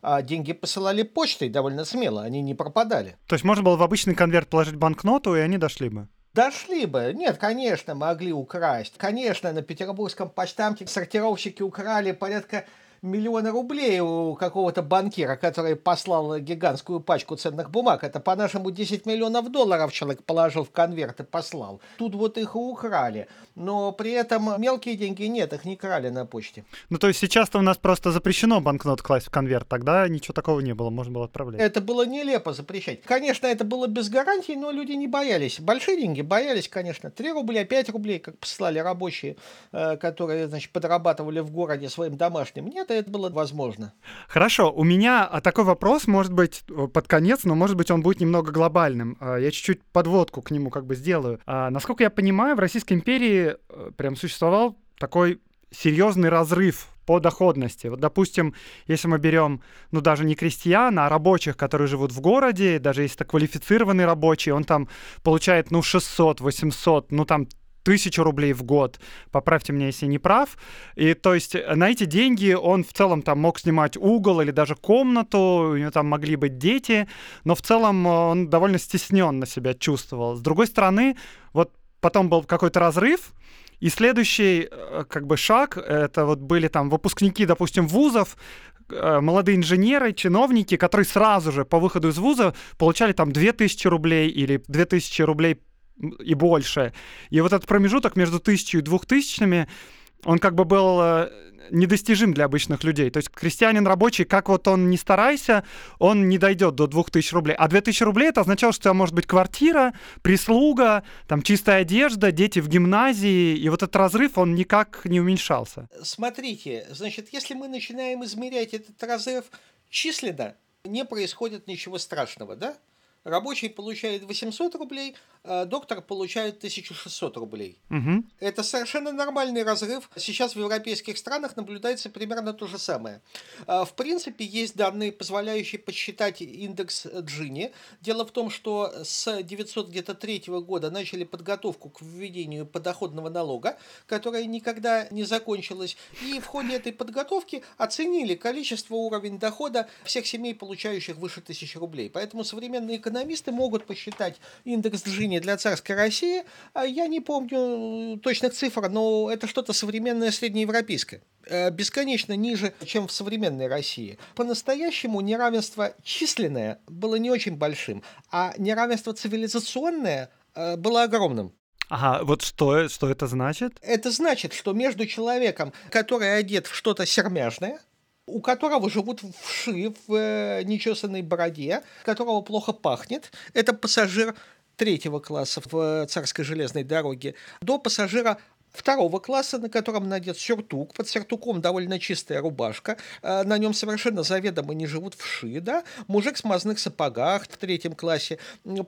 а деньги посылали почтой довольно смело, они не пропадали. То есть можно было в обычный конверт положить банкноту, и они дошли бы? Дошли бы. Нет, конечно, могли украсть. Конечно, на петербургском почтамте сортировщики украли порядка миллиона рублей у какого-то банкира, который послал гигантскую пачку ценных бумаг. Это по-нашему 10 миллионов долларов человек положил в конверт и послал. Тут вот их и украли. Но при этом мелкие деньги нет, их не крали на почте. Ну, то есть сейчас-то у нас просто запрещено банкнот класть в конверт. Тогда ничего такого не было, можно было отправлять. Это было нелепо запрещать. Конечно, это было без гарантий, но люди не боялись. Большие деньги боялись, конечно. 3 рубля, 5 рублей, как послали рабочие, э, которые, значит, подрабатывали в городе своим домашним. Нет, это, это было возможно. Хорошо, у меня а, такой вопрос, может быть, под конец, но может быть он будет немного глобальным. А, я чуть-чуть подводку к нему как бы сделаю. А, насколько я понимаю, в Российской империи э, прям существовал такой серьезный разрыв по доходности. Вот, допустим, если мы берем, ну, даже не крестьян, а рабочих, которые живут в городе, даже если это квалифицированный рабочий, он там получает, ну, 600, 800, ну, там тысячу рублей в год. Поправьте меня, если не прав. И то есть на эти деньги он в целом там мог снимать угол или даже комнату, у него там могли быть дети, но в целом он довольно стесненно себя чувствовал. С другой стороны, вот потом был какой-то разрыв, и следующий э, как бы шаг, это вот были там выпускники, допустим, вузов, э, молодые инженеры, чиновники, которые сразу же по выходу из вуза получали там 2000 рублей или 2000 рублей и больше. И вот этот промежуток между тысячу и двухтысячными, он как бы был э, недостижим для обычных людей. То есть крестьянин рабочий, как вот он не старайся, он не дойдет до 2000 рублей. А 2000 рублей это означало, что у тебя может быть квартира, прислуга, там чистая одежда, дети в гимназии, и вот этот разрыв, он никак не уменьшался. Смотрите, значит, если мы начинаем измерять этот разрыв численно, не происходит ничего страшного, да? Рабочий получает 800 рублей, а доктор получает 1600 рублей. Угу. Это совершенно нормальный разрыв. Сейчас в европейских странах наблюдается примерно то же самое. А, в принципе, есть данные, позволяющие подсчитать индекс Джини. Дело в том, что с 903 года начали подготовку к введению подоходного налога, которая никогда не закончилась. И в ходе этой подготовки оценили количество уровень дохода всех семей, получающих выше 1000 рублей. Поэтому современные экономисты могут посчитать индекс Джини для царской России. А я не помню э, точных цифр, но это что-то современное среднеевропейское э, бесконечно ниже, чем в современной России. По-настоящему неравенство численное было не очень большим, а неравенство цивилизационное э, было огромным. Ага, вот что, что это значит? Это значит, что между человеком, который одет в что-то сермяжное, у которого живут вши в э, нечесанной бороде, которого плохо пахнет. Это пассажир третьего класса в царской железной дороге, до пассажира второго класса, на котором надет сюртук. Под сюртуком довольно чистая рубашка. Э, на нем совершенно заведомо не живут вши, да. Мужик в смазных сапогах в третьем классе.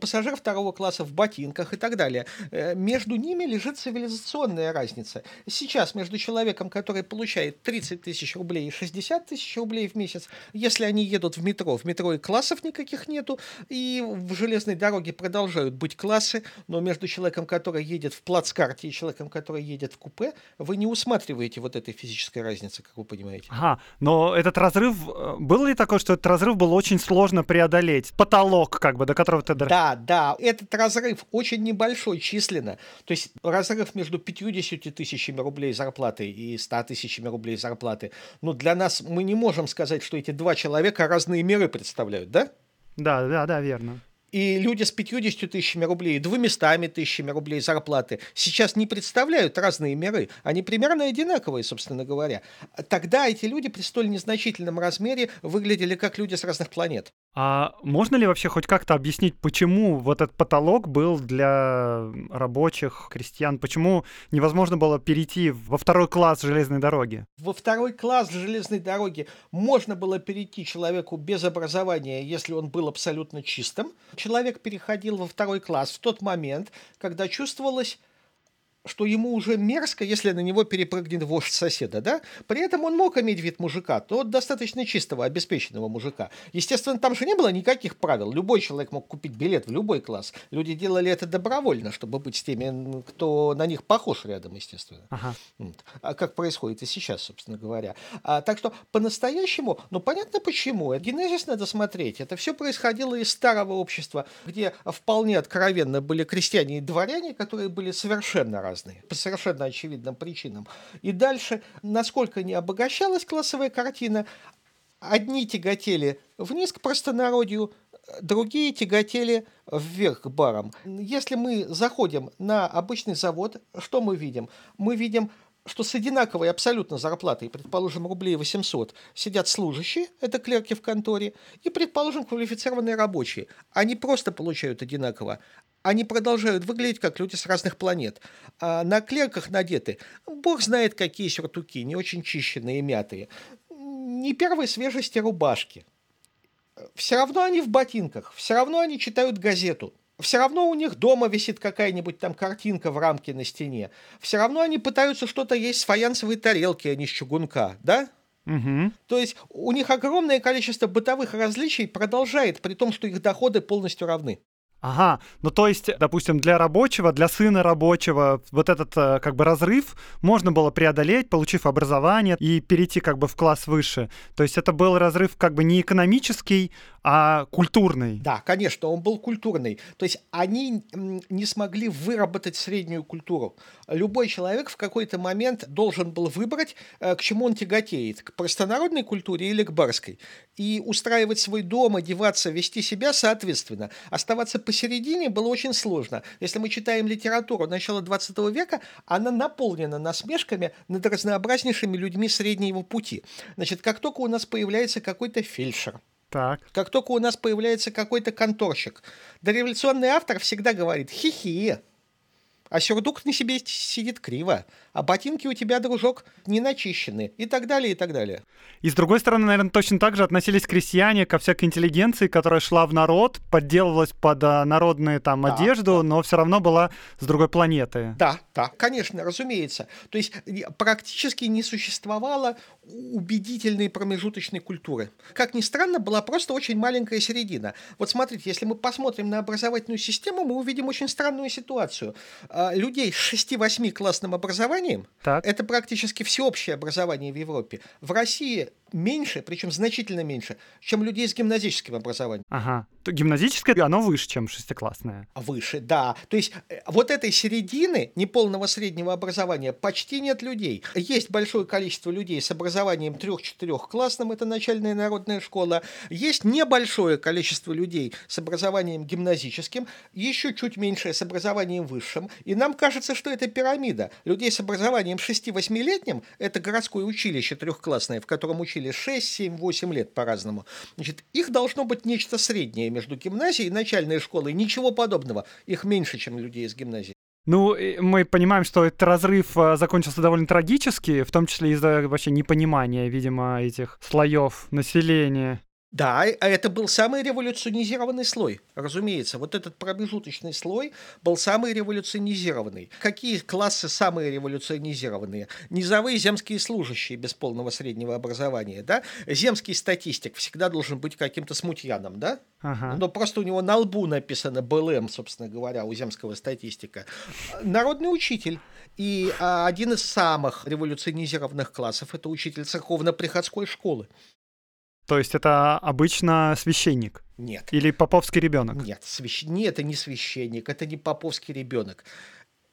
Пассажир второго класса в ботинках и так далее. Э, между ними лежит цивилизационная разница. Сейчас между человеком, который получает 30 тысяч рублей и 60 тысяч рублей в месяц, если они едут в метро, в метро и классов никаких нету, и в железной дороге продолжают быть классы, но между человеком, который едет в плацкарте, и человеком, который едет в купе, вы не усматриваете вот этой физической разницы, как вы понимаете. Ага, но этот разрыв, э, был ли такой, что этот разрыв был очень сложно преодолеть? Потолок, как бы, до которого ты... Да, да, этот разрыв очень небольшой численно. То есть разрыв между 50 тысячами рублей зарплаты и 100 тысячами рублей зарплаты. Ну, для нас мы не можем сказать, что эти два человека разные меры представляют, да? Да, да, да, верно. И люди с 50 тысячами рублей, двумястами тысячами рублей зарплаты сейчас не представляют разные миры. Они примерно одинаковые, собственно говоря. Тогда эти люди при столь незначительном размере выглядели как люди с разных планет. А можно ли вообще хоть как-то объяснить, почему вот этот потолок был для рабочих, крестьян? Почему невозможно было перейти во второй класс железной дороги? Во второй класс железной дороги можно было перейти человеку без образования, если он был абсолютно чистым. Человек переходил во второй класс в тот момент, когда чувствовалось что ему уже мерзко, если на него перепрыгнет вождь соседа, да? При этом он мог иметь вид мужика, то достаточно чистого, обеспеченного мужика. Естественно, там же не было никаких правил. Любой человек мог купить билет в любой класс. Люди делали это добровольно, чтобы быть с теми, кто на них похож рядом, естественно. Ага. А как происходит и сейчас, собственно говоря. А, так что по-настоящему, ну понятно почему. Генезис надо смотреть. Это все происходило из старого общества, где вполне откровенно были крестьяне и дворяне, которые были совершенно разные, по совершенно очевидным причинам. И дальше, насколько не обогащалась классовая картина, одни тяготели вниз к простонародью, другие тяготели вверх к барам. Если мы заходим на обычный завод, что мы видим? Мы видим что с одинаковой абсолютно зарплатой, предположим, рублей 800, сидят служащие, это клерки в конторе, и, предположим, квалифицированные рабочие. Они просто получают одинаково они продолжают выглядеть как люди с разных планет. А на клерках надеты, бог знает какие сюртуки, не очень чищенные, мятые. Не первой свежести рубашки. Все равно они в ботинках, все равно они читают газету. Все равно у них дома висит какая-нибудь там картинка в рамке на стене. Все равно они пытаются что-то есть с фаянсовой тарелки, а не с чугунка, да? Угу. То есть у них огромное количество бытовых различий продолжает, при том, что их доходы полностью равны. Ага, ну то есть, допустим, для рабочего, для сына рабочего, вот этот э, как бы разрыв можно было преодолеть, получив образование и перейти как бы в класс выше. То есть это был разрыв как бы не экономический, а культурный. Да, конечно, он был культурный. То есть они не смогли выработать среднюю культуру. Любой человек в какой-то момент должен был выбрать, э, к чему он тяготеет, к простонародной культуре или к барской. И устраивать свой дом, одеваться, вести себя соответственно. Оставаться посередине было очень сложно. Если мы читаем литературу начала 20 века, она наполнена насмешками над разнообразнейшими людьми среднего пути. Значит, как только у нас появляется какой-то фельдшер, так. Как только у нас появляется какой-то конторщик, дореволюционный автор всегда говорит «хи-хи», а сюрдук на себе сидит криво, а ботинки у тебя, дружок, не начищены, и так далее, и так далее. И с другой стороны, наверное, точно так же относились крестьяне ко всякой интеллигенции, которая шла в народ, подделывалась под а, народную там да, одежду, да. но все равно была с другой планеты. Да, да, конечно, разумеется. То есть практически не существовало убедительной промежуточной культуры. Как ни странно, была просто очень маленькая середина. Вот смотрите, если мы посмотрим на образовательную систему, мы увидим очень странную ситуацию. А, людей с 6-8 классным образованием, так. это практически всеобщее образование в Европе. В России меньше, причем значительно меньше, чем людей с гимназическим образованием. Ага. То гимназическое, оно выше, чем шестиклассное. Выше, да. То есть э, вот этой середины неполного среднего образования почти нет людей. Есть большое количество людей с образованием трех-четырехклассным, это начальная народная школа. Есть небольшое количество людей с образованием гимназическим, еще чуть меньшее с образованием высшим. И нам кажется, что это пирамида. Людей с образованием 6-8-летним – это городское училище трехклассное, в котором учили или 6, 7, 8 лет по-разному. Значит, их должно быть нечто среднее между гимназией и начальной школой. Ничего подобного. Их меньше, чем людей из гимназии. Ну, мы понимаем, что этот разрыв а, закончился довольно трагически, в том числе из-за вообще непонимания, видимо, этих слоев населения. Да, а это был самый революционизированный слой, разумеется. Вот этот промежуточный слой был самый революционизированный. Какие классы самые революционизированные? Низовые земские служащие без полного среднего образования, да? Земский статистик всегда должен быть каким-то смутьяном, да? Ага. Но просто у него на лбу написано БЛМ, собственно говоря, у земского статистика. Народный учитель. И а, один из самых революционизированных классов – это учитель церковно-приходской школы. То есть это обычно священник? Нет. Или поповский ребенок? Нет, свящ... нет, это не священник, это не поповский ребенок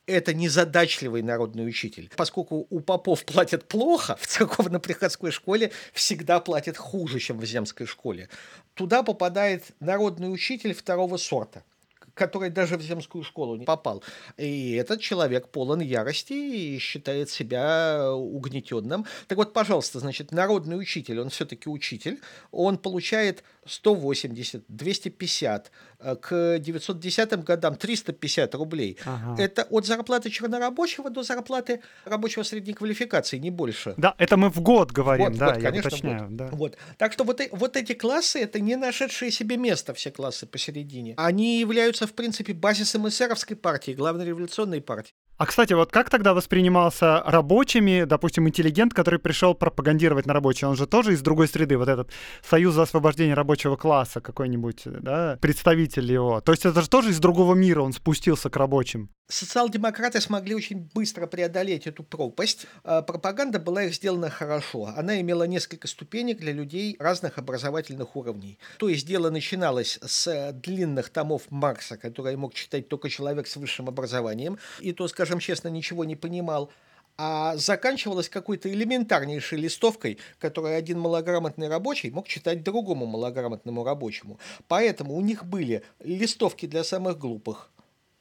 это незадачливый народный учитель. Поскольку у попов платят плохо, в церковно-приходской школе всегда платят хуже, чем в земской школе. Туда попадает народный учитель второго сорта – который даже в земскую школу не попал. И этот человек полон ярости и считает себя угнетенным. Так вот, пожалуйста, значит, народный учитель, он все-таки учитель, он получает 180, 250, э, к 910 годам 350 рублей. Ага. Это от зарплаты чернорабочего до зарплаты рабочего средней квалификации, не больше. Да, это мы в год говорим, вот, да, вот, я конечно, уточняю. Да. Вот. Так что вот, вот эти классы, это не нашедшие себе место, все классы посередине. Они являются, в принципе, базисом эсеровской партии, главной революционной партии. А, кстати, вот как тогда воспринимался рабочими, допустим, интеллигент, который пришел пропагандировать на рабочий? Он же тоже из другой среды, вот этот Союз за освобождение рабочего класса какой-нибудь, да, представитель его. То есть это же тоже из другого мира он спустился к рабочим. Социал-демократы смогли очень быстро преодолеть эту пропасть. А, пропаганда была их сделана хорошо. Она имела несколько ступенек для людей разных образовательных уровней. То есть дело начиналось с длинных томов Маркса, которые мог читать только человек с высшим образованием, и то, скажем честно, ничего не понимал а заканчивалось какой-то элементарнейшей листовкой, которую один малограмотный рабочий мог читать другому малограмотному рабочему. Поэтому у них были листовки для самых глупых,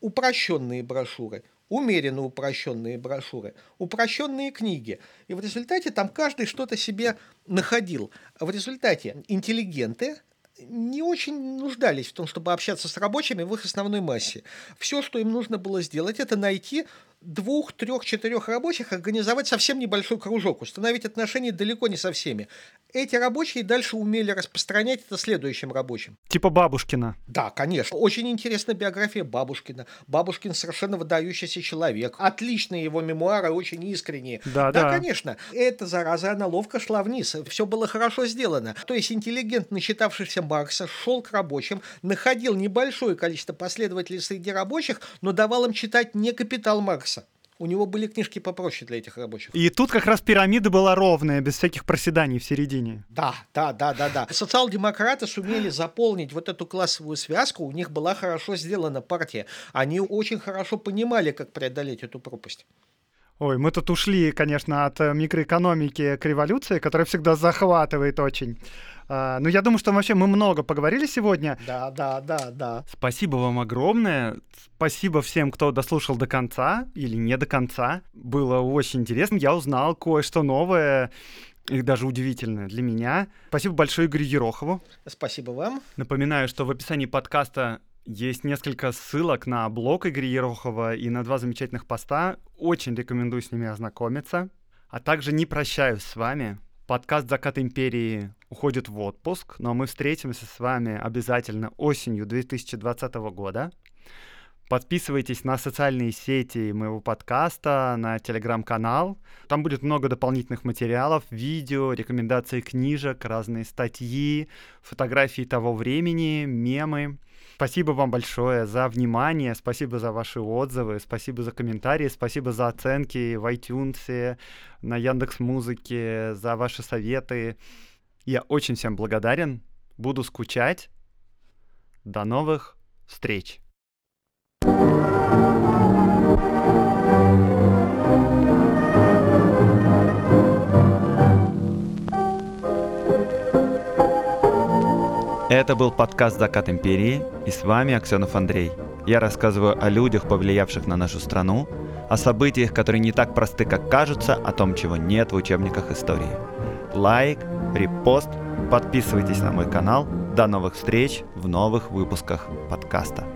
упрощенные брошюры, умеренно упрощенные брошюры, упрощенные книги. И в результате там каждый что-то себе находил. В результате интеллигенты не очень нуждались в том, чтобы общаться с рабочими в их основной массе. Все, что им нужно было сделать, это найти двух, трех, четырех рабочих организовать совсем небольшой кружок, установить отношения далеко не со всеми. Эти рабочие дальше умели распространять это следующим рабочим. Типа Бабушкина. Да, конечно. Очень интересная биография Бабушкина. Бабушкин совершенно выдающийся человек. Отличные его мемуары, очень искренние. Да, да. Да, конечно. Эта зараза, она ловко шла вниз. Все было хорошо сделано. То есть интеллигент, насчитавшийся Маркса, шел к рабочим, находил небольшое количество последователей среди рабочих, но давал им читать не капитал Маркса, у него были книжки попроще для этих рабочих. И тут как раз пирамида была ровная, без всяких проседаний в середине. Да, да, да, да, да. Социал-демократы сумели заполнить вот эту классовую связку, у них была хорошо сделана партия. Они очень хорошо понимали, как преодолеть эту пропасть. Ой, мы тут ушли, конечно, от микроэкономики к революции, которая всегда захватывает очень. А, ну, я думаю, что вообще мы много поговорили сегодня. Да, да, да, да. Спасибо вам огромное. Спасибо всем, кто дослушал до конца или не до конца. Было очень интересно. Я узнал кое-что новое и даже удивительное для меня. Спасибо большое Игорю Ерохову. Спасибо вам. Напоминаю, что в описании подкаста есть несколько ссылок на блог Игоря Ерохова и на два замечательных поста. Очень рекомендую с ними ознакомиться. А также не прощаюсь с вами. Подкаст «Закат империи» уходит в отпуск, но мы встретимся с вами обязательно осенью 2020 года. Подписывайтесь на социальные сети моего подкаста, на телеграм-канал. Там будет много дополнительных материалов, видео, рекомендации книжек, разные статьи, фотографии того времени, мемы. Спасибо вам большое за внимание, спасибо за ваши отзывы, спасибо за комментарии, спасибо за оценки в iTunes, на Яндекс Музыке, за ваши советы. Я очень всем благодарен, буду скучать. До новых встреч! Это был подкаст «Закат империи» и с вами Аксенов Андрей. Я рассказываю о людях, повлиявших на нашу страну, о событиях, которые не так просты, как кажутся, о том, чего нет в учебниках истории. Лайк, репост, подписывайтесь на мой канал. До новых встреч в новых выпусках подкаста.